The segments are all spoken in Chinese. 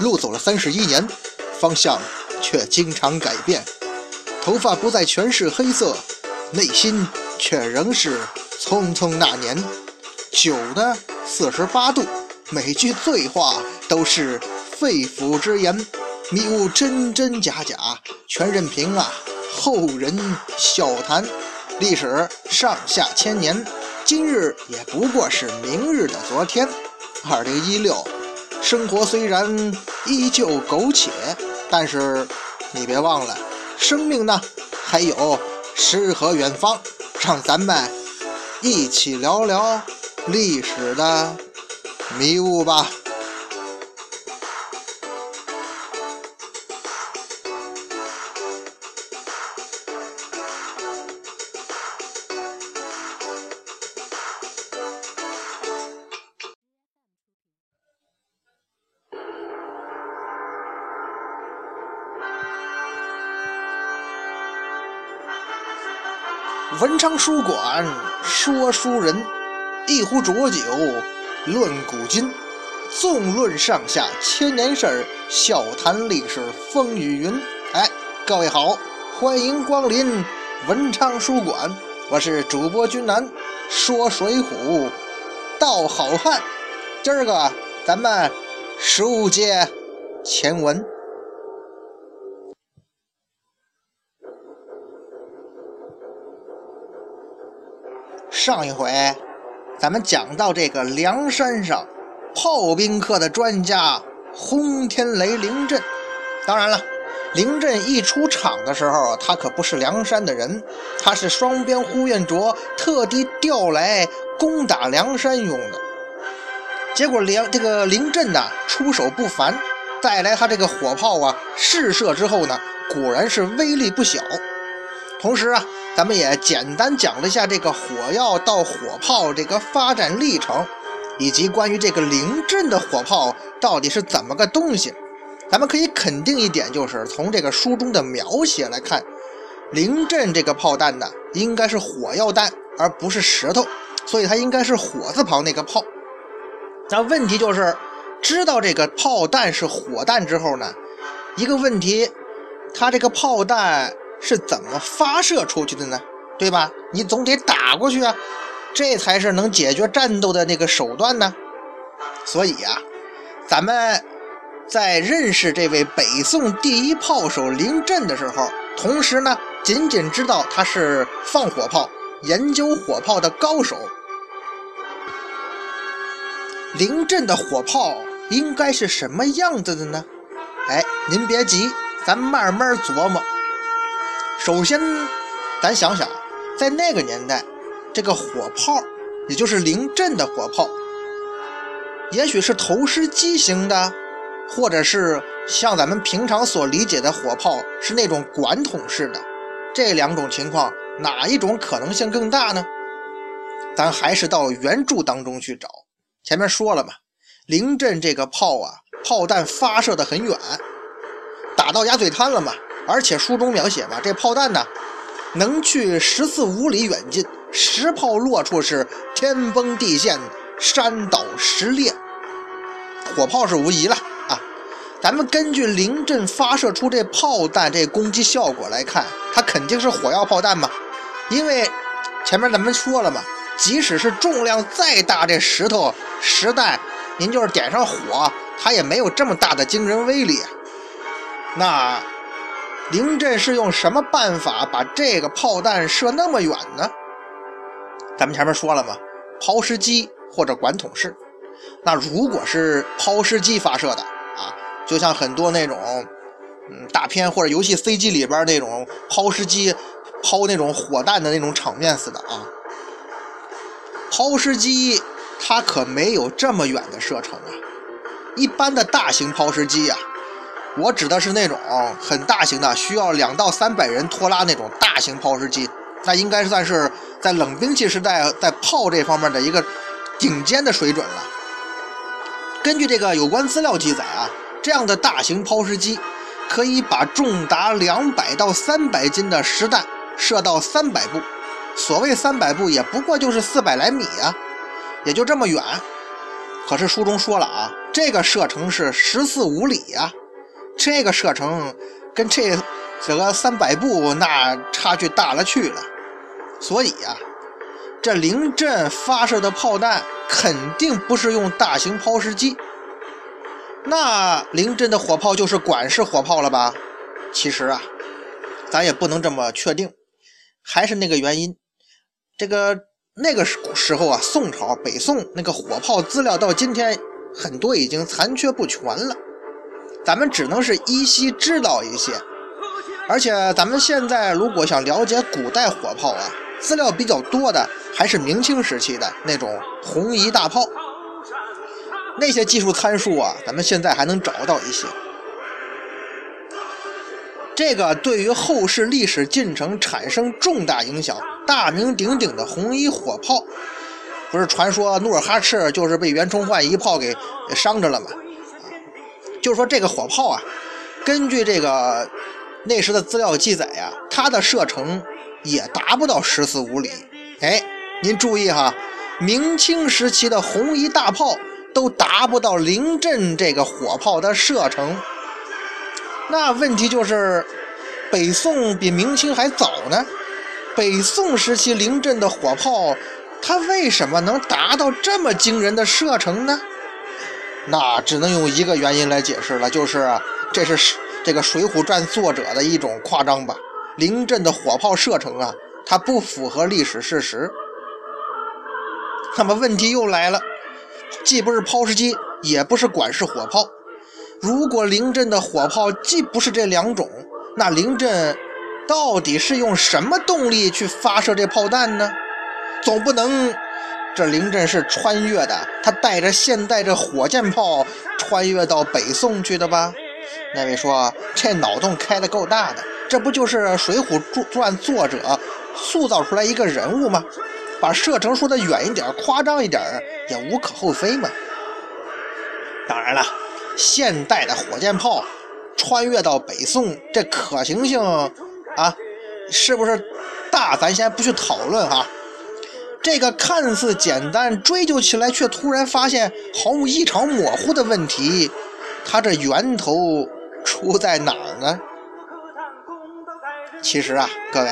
路走了三十一年，方向却经常改变。头发不再全是黑色，内心却仍是匆匆那年。酒呢，四十八度，每句醉话都是肺腑之言，迷雾真真假假，全任凭啊后人笑谈。历史上下千年，今日也不过是明日的昨天。二零一六。生活虽然依旧苟且，但是你别忘了，生命呢还有诗和远方。让咱们一起聊聊历史的迷雾吧。昌书馆说书人，一壶浊酒论古今，纵论上下千年事，笑谈历史风雨云。哎，各位好，欢迎光临文昌书馆，我是主播君南，说水浒道好汉。今儿个咱们书接前文。上一回，咱们讲到这个梁山上炮兵课的专家轰天雷凌震。当然了，凌震一出场的时候，他可不是梁山的人，他是双边呼延灼特地调来攻打梁山用的。结果梁这个凌震呢出手不凡，带来他这个火炮啊试射之后呢，果然是威力不小。同时啊。咱们也简单讲了一下这个火药到火炮这个发展历程，以及关于这个凌阵的火炮到底是怎么个东西。咱们可以肯定一点，就是从这个书中的描写来看，凌阵这个炮弹呢，应该是火药弹，而不是石头，所以它应该是火字旁那个炮。那问题就是，知道这个炮弹是火弹之后呢，一个问题，它这个炮弹。是怎么发射出去的呢？对吧？你总得打过去啊，这才是能解决战斗的那个手段呢。所以呀，咱们在认识这位北宋第一炮手林震的时候，同时呢，仅仅知道他是放火炮、研究火炮的高手。林震的火炮应该是什么样子的呢？哎，您别急，咱慢慢琢磨。首先，咱想想，在那个年代，这个火炮，也就是临阵的火炮，也许是投石机型的，或者是像咱们平常所理解的火炮是那种管筒式的。这两种情况，哪一种可能性更大呢？咱还是到原著当中去找。前面说了嘛，临阵这个炮啊，炮弹发射的很远，打到鸭嘴滩了嘛。而且书中描写吧，这炮弹呢，能去十四五里远近，石炮落处是天崩地陷，山倒石裂。火炮是无疑了啊！咱们根据临阵发射出这炮弹这攻击效果来看，它肯定是火药炮弹嘛。因为前面咱们说了嘛，即使是重量再大，这石头石弹，您就是点上火，它也没有这么大的惊人威力。那。凌震是用什么办法把这个炮弹射那么远呢？咱们前面说了嘛，抛石机或者管筒式。那如果是抛石机发射的啊，就像很多那种嗯大片或者游戏 CG 里边那种抛石机抛那种火弹的那种场面似的啊。抛石机它可没有这么远的射程啊，一般的大型抛石机呀。我指的是那种很大型的，需要两到三百人拖拉那种大型抛石机，那应该算是在冷兵器时代在炮这方面的一个顶尖的水准了。根据这个有关资料记载啊，这样的大型抛石机，可以把重达两百到三百斤的实弹射到三百步。所谓三百步，也不过就是四百来米啊，也就这么远。可是书中说了啊，这个射程是十四五里呀，这个射程跟这这个三百步那差距大了去了。所以呀，这临阵发射的炮弹肯定不是用大型抛石机，那临阵的火炮就是管式火炮了吧？其实啊，咱也不能这么确定，还是那个原因，这个那个时时候啊，宋朝、北宋那个火炮资料到今天很多已经残缺不全了，咱们只能是依稀知道一些，而且咱们现在如果想了解古代火炮啊。资料比较多的还是明清时期的那种红夷大炮，那些技术参数啊，咱们现在还能找到一些。这个对于后世历史进程产生重大影响、大名鼎鼎的红夷火炮，不是传说努尔哈赤就是被袁崇焕一炮给伤着了吗？就是说这个火炮啊，根据这个那时的资料记载呀，它的射程。也达不到十四五里，哎，您注意哈，明清时期的红夷大炮都达不到临阵这个火炮的射程。那问题就是，北宋比明清还早呢。北宋时期临阵的火炮，它为什么能达到这么惊人的射程呢？那只能用一个原因来解释了，就是这是这个《水浒传》作者的一种夸张吧。临阵的火炮射程啊，它不符合历史事实。那么问题又来了，既不是抛石机，也不是管式火炮。如果临阵的火炮既不是这两种，那临阵到底是用什么动力去发射这炮弹呢？总不能这临阵是穿越的，他带着现代这火箭炮穿越到北宋去的吧？那位说这脑洞开的够大的。这不就是《水浒传》作者塑造出来一个人物吗？把射程说的远一点、夸张一点也无可厚非嘛。当然了，现代的火箭炮穿越到北宋，这可行性啊，是不是大？咱先不去讨论哈。这个看似简单，追究起来却突然发现毫无异常模糊的问题，它这源头出在哪儿呢？其实啊，各位，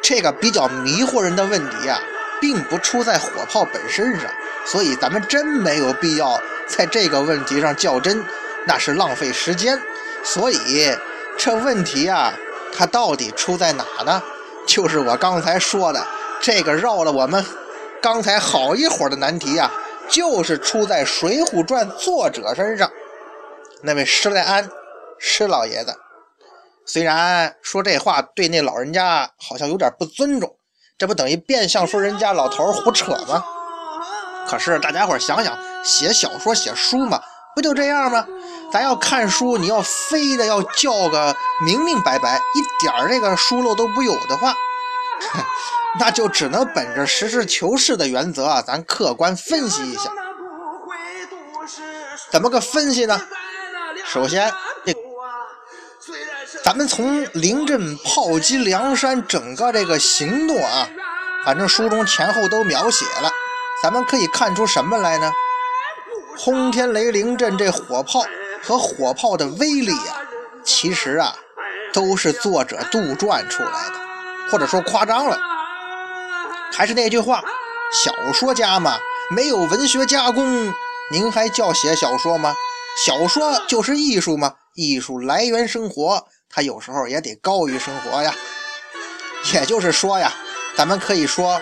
这个比较迷惑人的问题啊，并不出在火炮本身上，所以咱们真没有必要在这个问题上较真，那是浪费时间。所以这问题啊，它到底出在哪呢？就是我刚才说的这个绕了我们刚才好一会儿的难题啊，就是出在《水浒传》作者身上，那位施耐庵施老爷子。虽然说这话对那老人家好像有点不尊重，这不等于变相说人家老头胡扯吗？可是大家伙想想，写小说写书嘛，不就这样吗？咱要看书，你要非得要叫个明明白白，一点儿这个疏漏都不有的话，那就只能本着实事求是的原则啊，咱客观分析一下。怎么个分析呢？首先。这咱们从临阵炮击梁山整个这个行动啊，反正书中前后都描写了，咱们可以看出什么来呢？轰天雷临阵这火炮和火炮的威力啊，其实啊都是作者杜撰出来的，或者说夸张了。还是那句话，小说家嘛，没有文学加工，您还叫写小说吗？小说就是艺术吗？艺术来源生活。它有时候也得高于生活呀，也就是说呀，咱们可以说，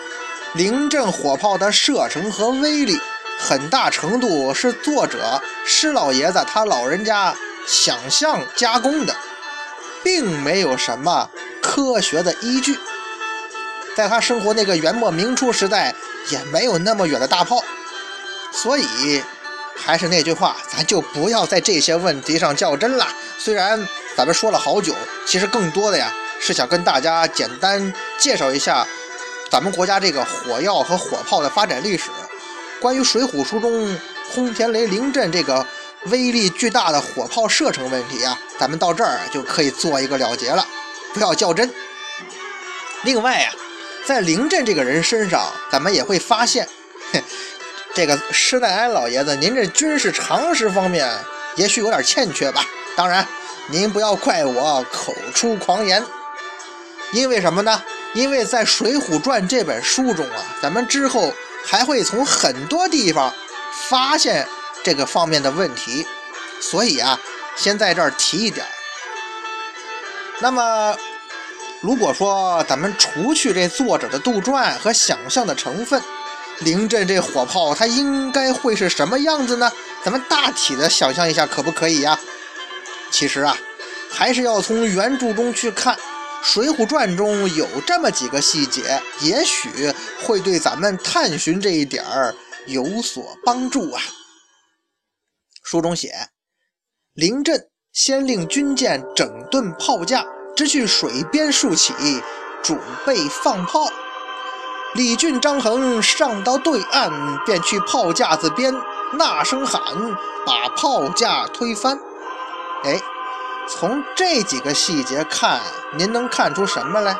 临阵火炮的射程和威力，很大程度是作者施老爷子他老人家想象加工的，并没有什么科学的依据。在他生活那个元末明初时代，也没有那么远的大炮，所以还是那句话，咱就不要在这些问题上较真了。虽然。咱们说了好久，其实更多的呀是想跟大家简单介绍一下咱们国家这个火药和火炮的发展历史。关于《水浒》书中轰天雷凌阵这个威力巨大的火炮射程问题啊，咱们到这儿就可以做一个了结了，不要较真。另外呀，在凌震这个人身上，咱们也会发现，这个施耐庵老爷子，您这军事常识方面也许有点欠缺吧？当然，您不要怪我口出狂言，因为什么呢？因为在《水浒传》这本书中啊，咱们之后还会从很多地方发现这个方面的问题，所以啊，先在这儿提一点。那么，如果说咱们除去这作者的杜撰和想象的成分，凌阵这火炮它应该会是什么样子呢？咱们大体的想象一下，可不可以呀？其实啊，还是要从原著中去看。《水浒传》中有这么几个细节，也许会对咱们探寻这一点儿有所帮助啊。书中写，临阵先令军舰整顿炮架，直去水边竖起，准备放炮。李俊、张衡上到对岸，便去炮架子边，呐声喊，把炮架推翻。哎。从这几个细节看，您能看出什么来？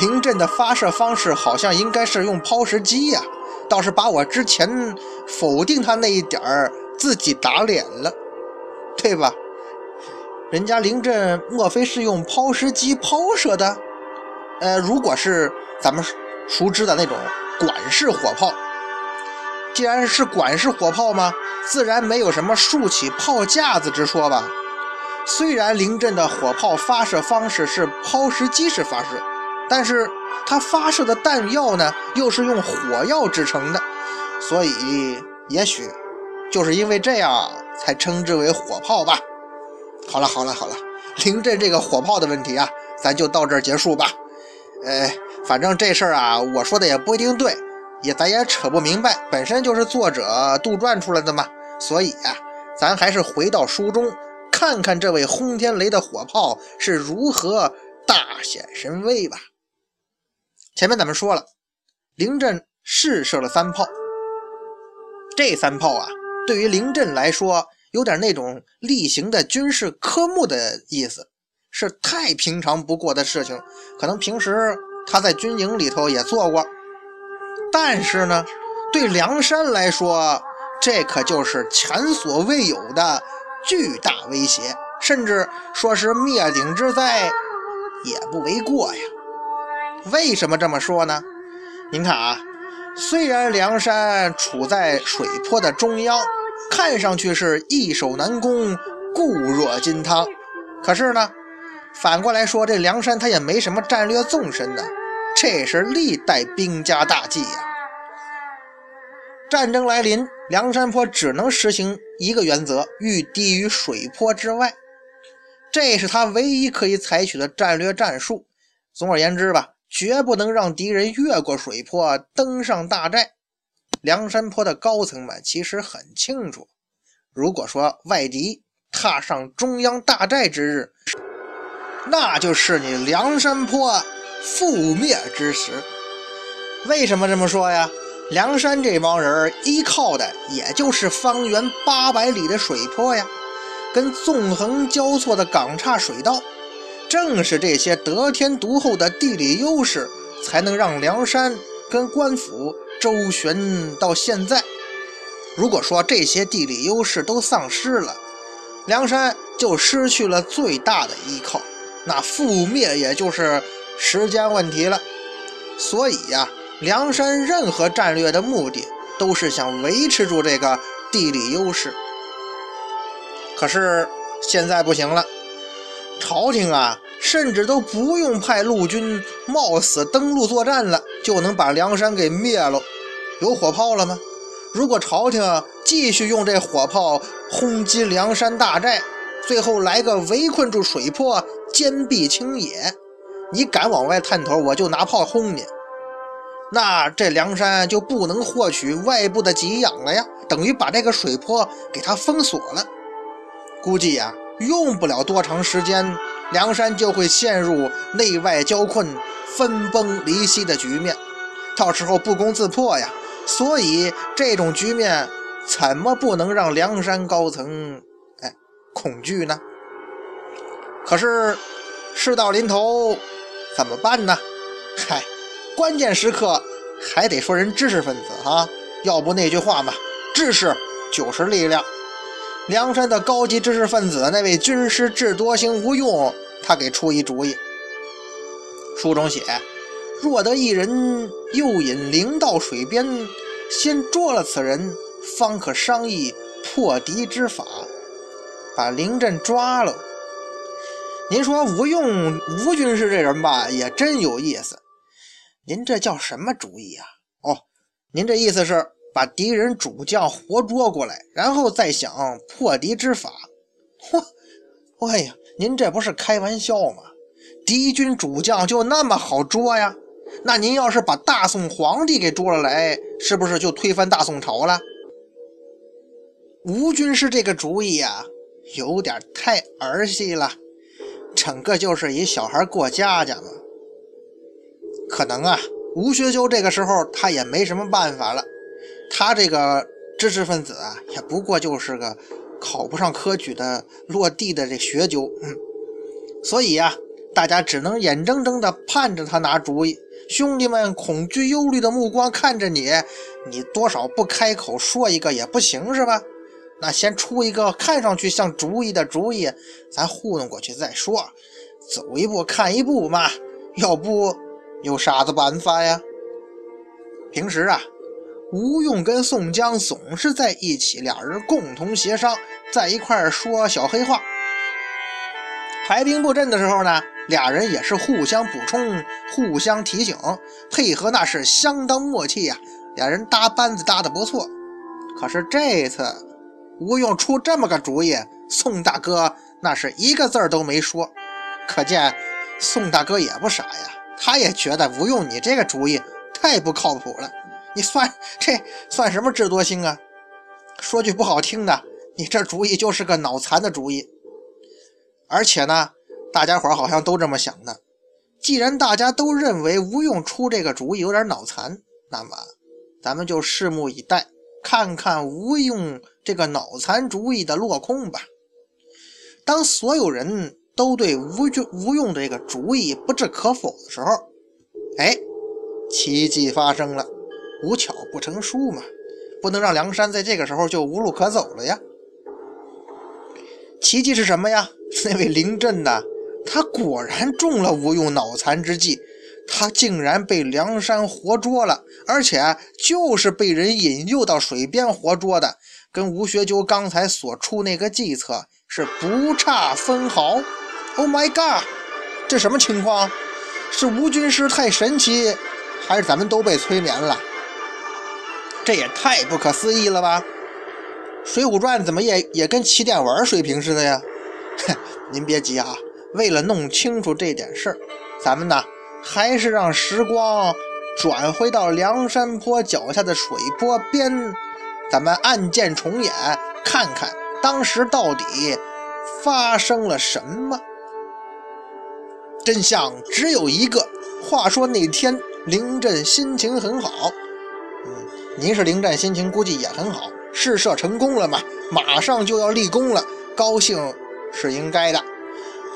临阵的发射方式好像应该是用抛石机呀，倒是把我之前否定他那一点儿自己打脸了，对吧？人家临阵莫非是用抛石机抛射的？呃，如果是咱们熟知的那种管式火炮，既然是管式火炮嘛，自然没有什么竖起炮架子之说吧？虽然临阵的火炮发射方式是抛石机式发射，但是它发射的弹药呢，又是用火药制成的，所以也许就是因为这样才称之为火炮吧。好了好了好了，临阵这个火炮的问题啊，咱就到这儿结束吧。呃，反正这事儿啊，我说的也不一定对，也咱也扯不明白，本身就是作者杜撰出来的嘛。所以啊，咱还是回到书中。看看这位轰天雷的火炮是如何大显神威吧。前面咱们说了，临阵试射了三炮，这三炮啊，对于临阵来说，有点那种例行的军事科目的意思，是太平常不过的事情。可能平时他在军营里头也做过，但是呢，对梁山来说，这可就是前所未有的。巨大威胁，甚至说是灭顶之灾，也不为过呀。为什么这么说呢？您看啊，虽然梁山处在水泊的中央，看上去是易守难攻、固若金汤，可是呢，反过来说，这梁山他也没什么战略纵深呢。这是历代兵家大忌呀。战争来临，梁山泊只能实行一个原则：欲低于水泊之外。这是他唯一可以采取的战略战术。总而言之吧，绝不能让敌人越过水泊登上大寨。梁山泊的高层们其实很清楚，如果说外敌踏上中央大寨之日，那就是你梁山泊覆灭之时。为什么这么说呀？梁山这帮人依靠的也就是方圆八百里的水泊呀，跟纵横交错的港岔水道，正是这些得天独厚的地理优势，才能让梁山跟官府周旋到现在。如果说这些地理优势都丧失了，梁山就失去了最大的依靠，那覆灭也就是时间问题了。所以呀。梁山任何战略的目的都是想维持住这个地理优势，可是现在不行了，朝廷啊，甚至都不用派陆军冒死登陆作战了，就能把梁山给灭了。有火炮了吗？如果朝廷继续用这火炮轰击梁山大寨，最后来个围困住水泊，坚壁清野，你敢往外探头，我就拿炮轰你。那这梁山就不能获取外部的给养了呀，等于把这个水泊给它封锁了。估计呀，用不了多长时间，梁山就会陷入内外交困、分崩离析的局面，到时候不攻自破呀。所以这种局面怎么不能让梁山高层哎恐惧呢？可是事到临头怎么办呢？嗨，关键时刻还得说人知识分子啊，要不那句话嘛，知识就是力量。梁山的高级知识分子那位军师智多星吴用，他给出一主意。书中写：若得一人诱引灵到水边，先捉了此人，方可商议破敌之法，把灵阵抓了。您说吴用吴军师这人吧，也真有意思。您这叫什么主意啊？哦，您这意思是？把敌人主将活捉过来，然后再想破敌之法。嚯！哎呀，您这不是开玩笑吗？敌军主将就那么好捉呀？那您要是把大宋皇帝给捉了来，是不是就推翻大宋朝了？吴军师这个主意呀，有点太儿戏了，整个就是一小孩过家家嘛。可能啊，吴学究这个时候他也没什么办法了。他这个知识分子啊，也不过就是个考不上科举的落地的这学究，嗯，所以呀，大家只能眼睁睁地盼着他拿主意。兄弟们恐惧忧虑的目光看着你，你多少不开口说一个也不行是吧？那先出一个看上去像主意的主意，咱糊弄过去再说，走一步看一步嘛。要不有啥子办法呀？平时啊。吴用跟宋江总是在一起，俩人共同协商，在一块儿说小黑话。排兵布阵的时候呢，俩人也是互相补充、互相提醒，配合那是相当默契呀。俩人搭班子搭的不错。可是这次吴用出这么个主意，宋大哥那是一个字儿都没说。可见宋大哥也不傻呀，他也觉得吴用你这个主意太不靠谱了。你算这算什么智多星啊？说句不好听的，你这主意就是个脑残的主意。而且呢，大家伙好像都这么想的。既然大家都认为吴用出这个主意有点脑残，那么咱们就拭目以待，看看吴用这个脑残主意的落空吧。当所有人都对吴用吴用这个主意不置可否的时候，哎，奇迹发生了。无巧不成书嘛，不能让梁山在这个时候就无路可走了呀。奇迹是什么呀？那位灵阵呐，他果然中了吴用脑残之计，他竟然被梁山活捉了，而且就是被人引诱到水边活捉的，跟吴学究刚才所出那个计策是不差分毫。Oh my god，这什么情况？是吴军师太神奇，还是咱们都被催眠了？这也太不可思议了吧！《水浒传》怎么也也跟起点文水平似的呀？哼，您别急啊，为了弄清楚这点事儿，咱们呢还是让时光转回到梁山坡脚下的水波边，咱们案件重演，看看当时到底发生了什么。真相只有一个。话说那天，林震心情很好。嗯您是灵战心情估计也很好，试射成功了嘛，马上就要立功了，高兴是应该的。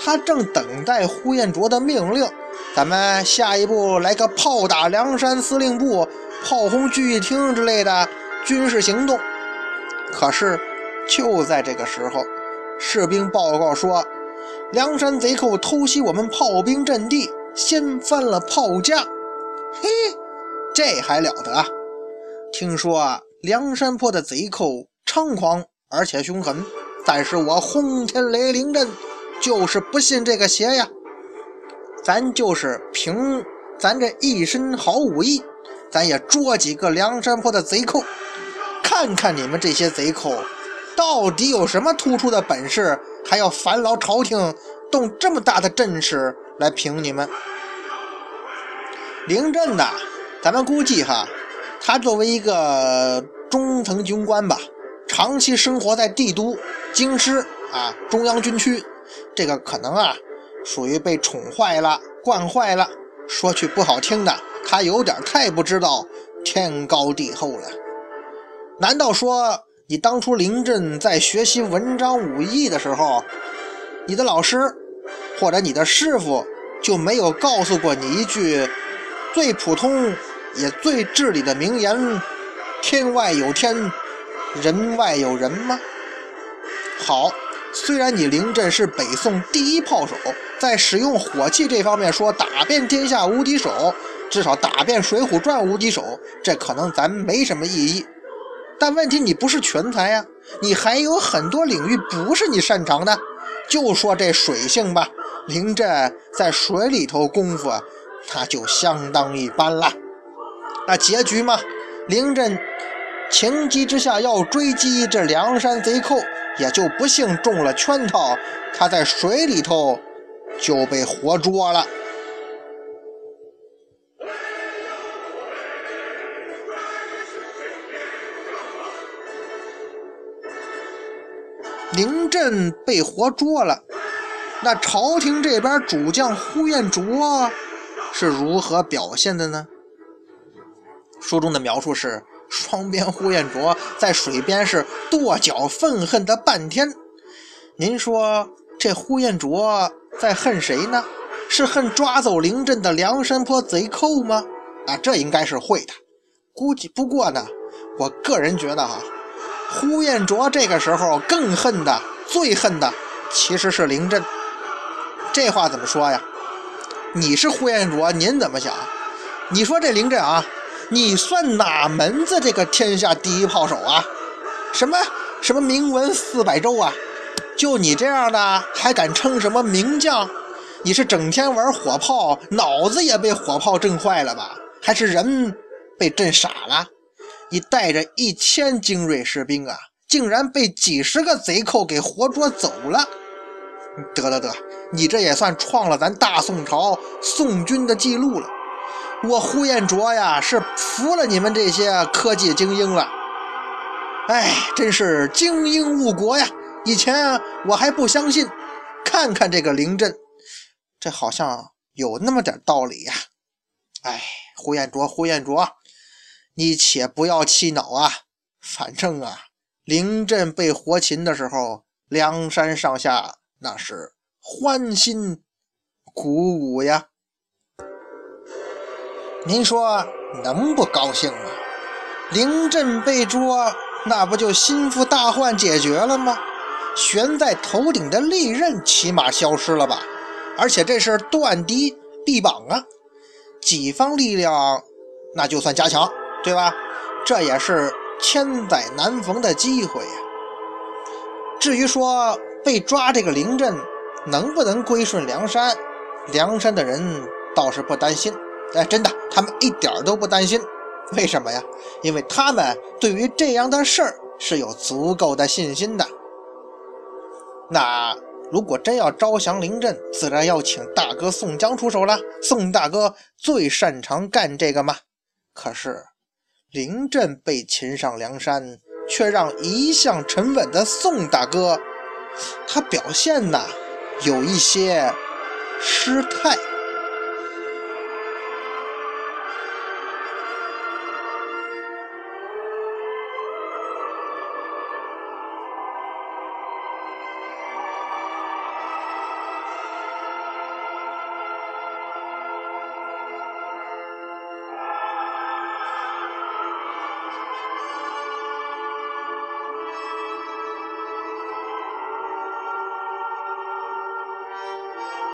他正等待呼延灼的命令，咱们下一步来个炮打梁山司令部、炮轰聚义厅之类的军事行动。可是就在这个时候，士兵报告说，梁山贼寇偷袭我们炮兵阵地，掀翻了炮架。嘿，这还了得！听说啊，梁山坡的贼寇猖狂而且凶狠，但是我轰天雷凌阵就是不信这个邪呀！咱就是凭咱这一身好武艺，咱也捉几个梁山坡的贼寇，看看你们这些贼寇到底有什么突出的本事，还要烦劳朝廷动这么大的阵势来平你们。灵阵呐，咱们估计哈。他作为一个中层军官吧，长期生活在帝都、京师啊中央军区，这个可能啊属于被宠坏了、惯坏了。说句不好听的，他有点太不知道天高地厚了。难道说你当初临阵在学习文章武艺的时候，你的老师或者你的师傅就没有告诉过你一句最普通也最至理的名言：“天外有天，人外有人”吗？好，虽然你临阵是北宋第一炮手，在使用火器这方面说打遍天下无敌手，至少打遍《水浒传》无敌手，这可能咱没什么意义。但问题你不是全才呀，你还有很多领域不是你擅长的。就说这水性吧，临阵在水里头功夫，那就相当一般了。那结局嘛，临阵情急之下要追击这梁山贼寇，也就不幸中了圈套，他在水里头就被活捉了。临阵被活捉了，那朝廷这边主将呼延灼是如何表现的呢？书中的描述是：双边呼延灼在水边是跺脚愤恨的半天。您说这呼延灼在恨谁呢？是恨抓走临阵的梁山泊贼寇吗？啊，这应该是会的。估计不过呢，我个人觉得哈。呼延灼这个时候更恨的、最恨的其实是凌震。这话怎么说呀？你是呼延灼，您怎么想？你说这凌震啊，你算哪门子这个天下第一炮手啊？什么什么名闻四百州啊？就你这样的还敢称什么名将？你是整天玩火炮，脑子也被火炮震坏了吧？还是人被震傻了？你带着一千精锐士兵啊，竟然被几十个贼寇给活捉走了！得得得，你这也算创了咱大宋朝宋军的记录了。我呼延灼呀，是服了你们这些科技精英了。哎，真是精英误国呀！以前我还不相信，看看这个灵阵，这好像有那么点道理呀。哎，呼延灼，呼延灼。你且不要气恼啊，反正啊，临阵被活擒的时候，梁山上下那是欢欣鼓舞呀。您说能不高兴吗？临阵被捉，那不就心腹大患解决了吗？悬在头顶的利刃起码消失了吧？而且这是断敌臂膀啊，己方力量那就算加强。对吧？这也是千载难逢的机会呀。至于说被抓这个灵阵能不能归顺梁山，梁山的人倒是不担心。哎，真的，他们一点都不担心。为什么呀？因为他们对于这样的事儿是有足够的信心的。那如果真要招降灵阵，自然要请大哥宋江出手了。宋大哥最擅长干这个嘛。可是。临阵被擒上梁山，却让一向沉稳的宋大哥，他表现呐有一些失态。